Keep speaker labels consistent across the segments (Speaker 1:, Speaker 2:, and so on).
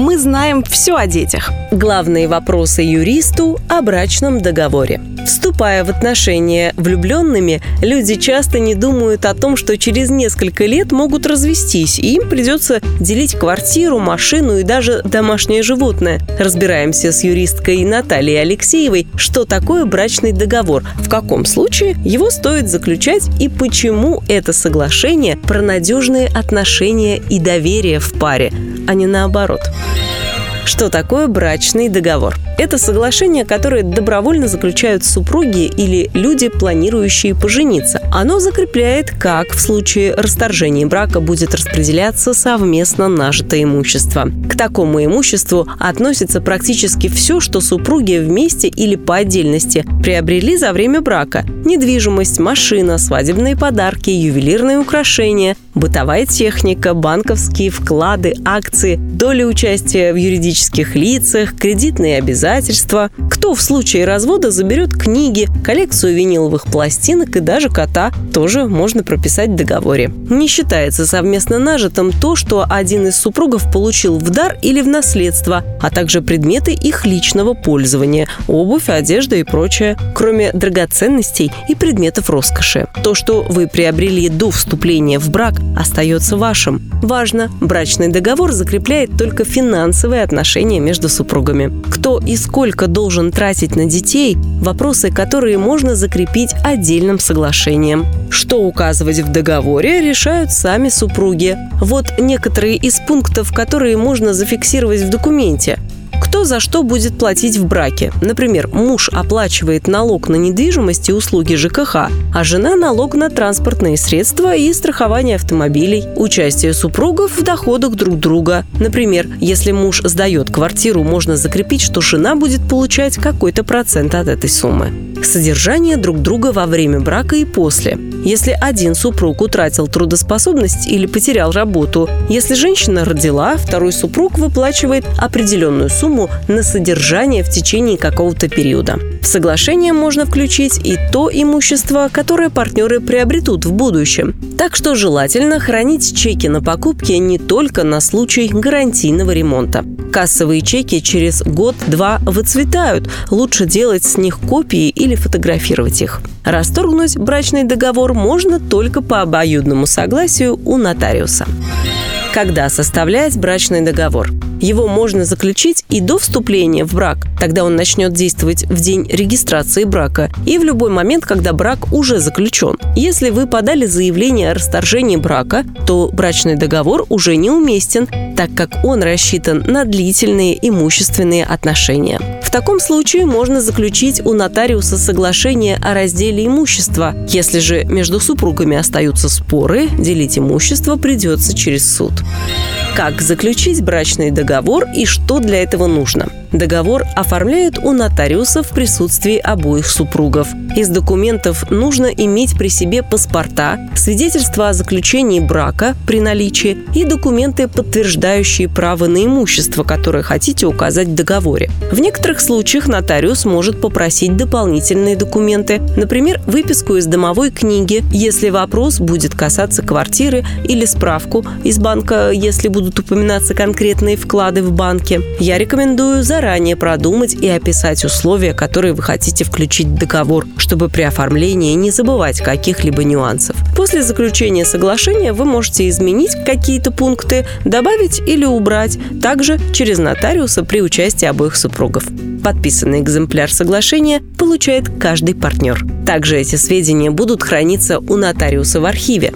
Speaker 1: Мы знаем все о детях. Главные вопросы юристу о брачном договоре. Вступая в отношения влюбленными, люди часто не думают о том, что через несколько лет могут развестись, и им придется делить квартиру, машину и даже домашнее животное. Разбираемся с юристкой Натальей Алексеевой, что такое брачный договор, в каком случае его стоит заключать и почему это соглашение про надежные отношения и доверие в паре, а не наоборот. Что такое брачный договор? Это соглашение, которое добровольно заключают супруги или люди, планирующие пожениться. Оно закрепляет, как в случае расторжения брака будет распределяться совместно нажитое имущество. К такому имуществу относится практически все, что супруги вместе или по отдельности приобрели за время брака. Недвижимость, машина, свадебные подарки, ювелирные украшения, бытовая техника, банковские вклады, акции, доли участия в юридических лицах, кредитные обязательства. Кто в случае развода заберет книги, коллекцию виниловых пластинок и даже кота, тоже можно прописать в договоре. Не считается совместно нажитым то, что один из супругов получил в дар или в наследство, а также предметы их личного пользования – обувь, одежда и прочее, кроме драгоценностей и предметов роскоши. То, что вы приобрели до вступления в брак, остается вашим. Важно, брачный договор закрепляет только финансовые отношения между супругами. Кто и сколько должен тратить на детей – вопросы, которые можно закрепить отдельным соглашением. Что указывать в договоре, решают сами супруги. Вот некоторые из пунктов, которые можно зафиксировать в документе кто за что будет платить в браке. Например, муж оплачивает налог на недвижимость и услуги ЖКХ, а жена – налог на транспортные средства и страхование автомобилей. Участие супругов в доходах друг друга. Например, если муж сдает квартиру, можно закрепить, что жена будет получать какой-то процент от этой суммы. Содержание друг друга во время брака и после. Если один супруг утратил трудоспособность или потерял работу, если женщина родила, второй супруг выплачивает определенную сумму на содержание в течение какого-то периода. В соглашение можно включить и то имущество, которое партнеры приобретут в будущем. Так что желательно хранить чеки на покупки не только на случай гарантийного ремонта. Кассовые чеки через год-два выцветают. Лучше делать с них копии или фотографировать их. Расторгнуть брачный договор можно только по обоюдному согласию у нотариуса. Когда составлять брачный договор? Его можно заключить и до вступления в брак. Тогда он начнет действовать в день регистрации брака и в любой момент, когда брак уже заключен. Если вы подали заявление о расторжении брака, то брачный договор уже неуместен, так как он рассчитан на длительные имущественные отношения. В таком случае можно заключить у нотариуса соглашение о разделе имущества. Если же между супругами остаются споры, делить имущество придется через суд. Как заключить брачный договор и что для этого нужно? Договор оформляют у нотариуса в присутствии обоих супругов. Из документов нужно иметь при себе паспорта, свидетельство о заключении брака при наличии и документы, подтверждающие право на имущество, которое хотите указать в договоре. В некоторых случаях нотариус может попросить дополнительные документы, например, выписку из домовой книги, если вопрос будет касаться квартиры или справку из банка, если будут упоминаться конкретные вклады в банке. Я рекомендую за заранее продумать и описать условия, которые вы хотите включить в договор, чтобы при оформлении не забывать каких-либо нюансов. После заключения соглашения вы можете изменить какие-то пункты, добавить или убрать, также через нотариуса при участии обоих супругов. Подписанный экземпляр соглашения получает каждый партнер. Также эти сведения будут храниться у нотариуса в архиве.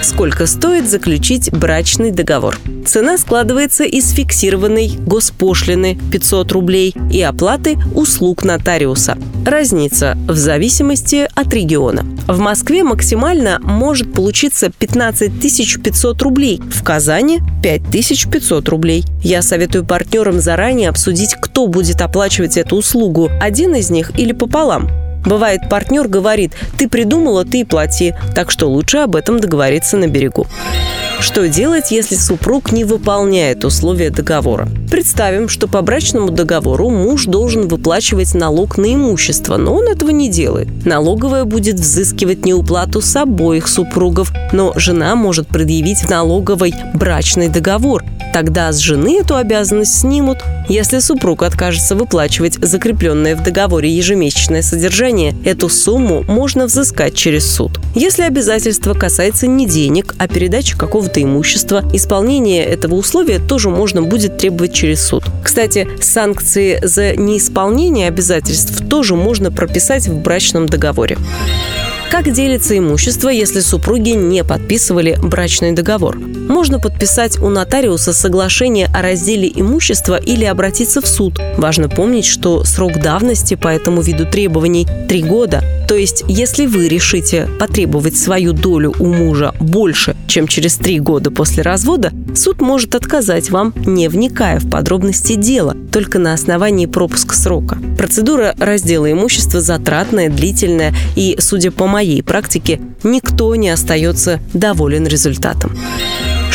Speaker 1: Сколько стоит заключить брачный договор? Цена складывается из фиксированной госпошлины 500 рублей и оплаты услуг нотариуса. Разница в зависимости от региона. В Москве максимально может получиться 15 500 рублей, в Казани 5 500 рублей. Я советую партнерам заранее обсудить, кто будет оплачивать эту услугу, один из них или пополам. Бывает, партнер говорит, ты придумала, ты и плати, так что лучше об этом договориться на берегу. Что делать, если супруг не выполняет условия договора? Представим, что по брачному договору муж должен выплачивать налог на имущество, но он этого не делает. Налоговая будет взыскивать неуплату с обоих супругов, но жена может предъявить в налоговой брачный договор. Тогда с жены эту обязанность снимут. Если супруг откажется выплачивать закрепленное в договоре ежемесячное содержание, эту сумму можно взыскать через суд. Если обязательство касается не денег, а передачи какого-то имущества, исполнение этого условия тоже можно будет требовать через суд. Кстати, санкции за неисполнение обязательств тоже можно прописать в брачном договоре. Как делится имущество, если супруги не подписывали брачный договор? Можно подписать у нотариуса соглашение о разделе имущества или обратиться в суд. Важно помнить, что срок давности по этому виду требований – три года. То есть, если вы решите потребовать свою долю у мужа больше, чем через три года после развода, суд может отказать вам, не вникая в подробности дела, только на основании пропуска срока. Процедура раздела имущества затратная, длительная и, судя по моей практике никто не остается доволен результатом.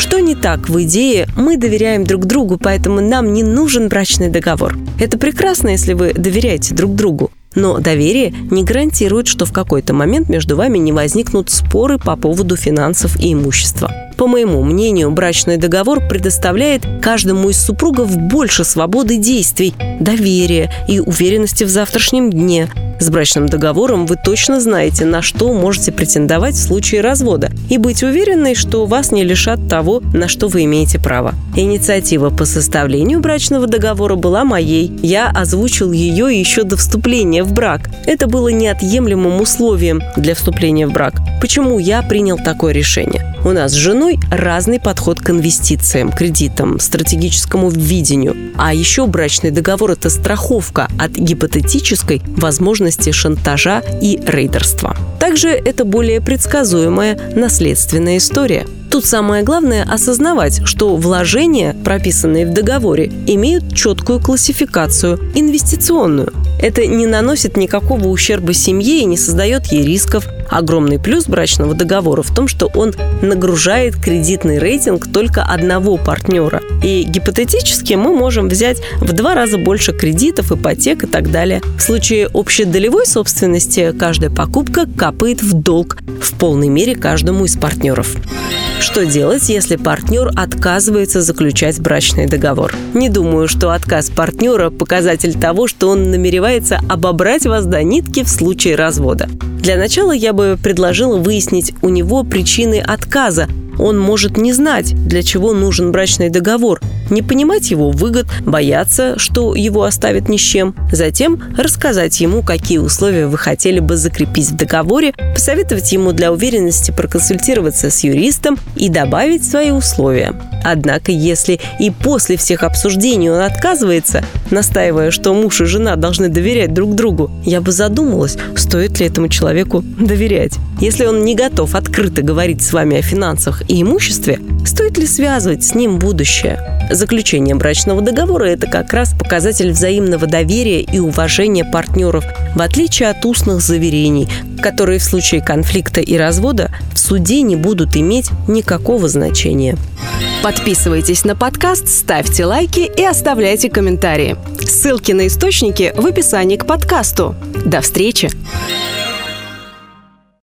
Speaker 1: Что не так в идее, мы доверяем друг другу, поэтому нам не нужен брачный договор. Это прекрасно, если вы доверяете друг другу. Но доверие не гарантирует, что в какой-то момент между вами не возникнут споры по поводу финансов и имущества. По моему мнению, брачный договор предоставляет каждому из супругов больше свободы действий, доверия и уверенности в завтрашнем дне, с брачным договором вы точно знаете, на что можете претендовать в случае развода, и быть уверенной, что вас не лишат того, на что вы имеете право. Инициатива по составлению брачного договора была моей. Я озвучил ее еще до вступления в брак. Это было неотъемлемым условием для вступления в брак. Почему я принял такое решение? У нас с женой разный подход к инвестициям, кредитам, стратегическому видению. А еще брачный договор – это страховка от гипотетической возможности шантажа и рейдерства. Также это более предсказуемая наследственная история – Тут самое главное осознавать, что вложения, прописанные в договоре, имеют четкую классификацию – инвестиционную. Это не наносит никакого ущерба семье и не создает ей рисков. Огромный плюс брачного договора в том, что он нагружает кредитный рейтинг только одного партнера. И гипотетически мы можем взять в два раза больше кредитов, ипотек и так далее. В случае общедолевой собственности каждая покупка капает в долг в полной мере каждому из партнеров. Что делать, если партнер отказывается заключать брачный договор? Не думаю, что отказ партнера – показатель того, что он намеревается обобрать вас до нитки в случае развода. Для начала я бы предложила выяснить у него причины отказа, он может не знать, для чего нужен брачный договор, не понимать его выгод, бояться, что его оставят ни с чем. Затем рассказать ему, какие условия вы хотели бы закрепить в договоре, посоветовать ему для уверенности проконсультироваться с юристом и добавить свои условия. Однако, если и после всех обсуждений он отказывается, настаивая, что муж и жена должны доверять друг другу, я бы задумалась, стоит ли этому человеку доверять. Если он не готов открыто говорить с вами о финансах и имуществе, стоит ли связывать с ним будущее? Заключение брачного договора – это как раз показатель взаимного доверия и уважения партнеров, в отличие от устных заверений, которые в случае конфликта и развода в суде не будут иметь никакого значения.
Speaker 2: Подписывайтесь на подкаст, ставьте лайки и оставляйте комментарии. Ссылки на источники в описании к подкасту. До встречи!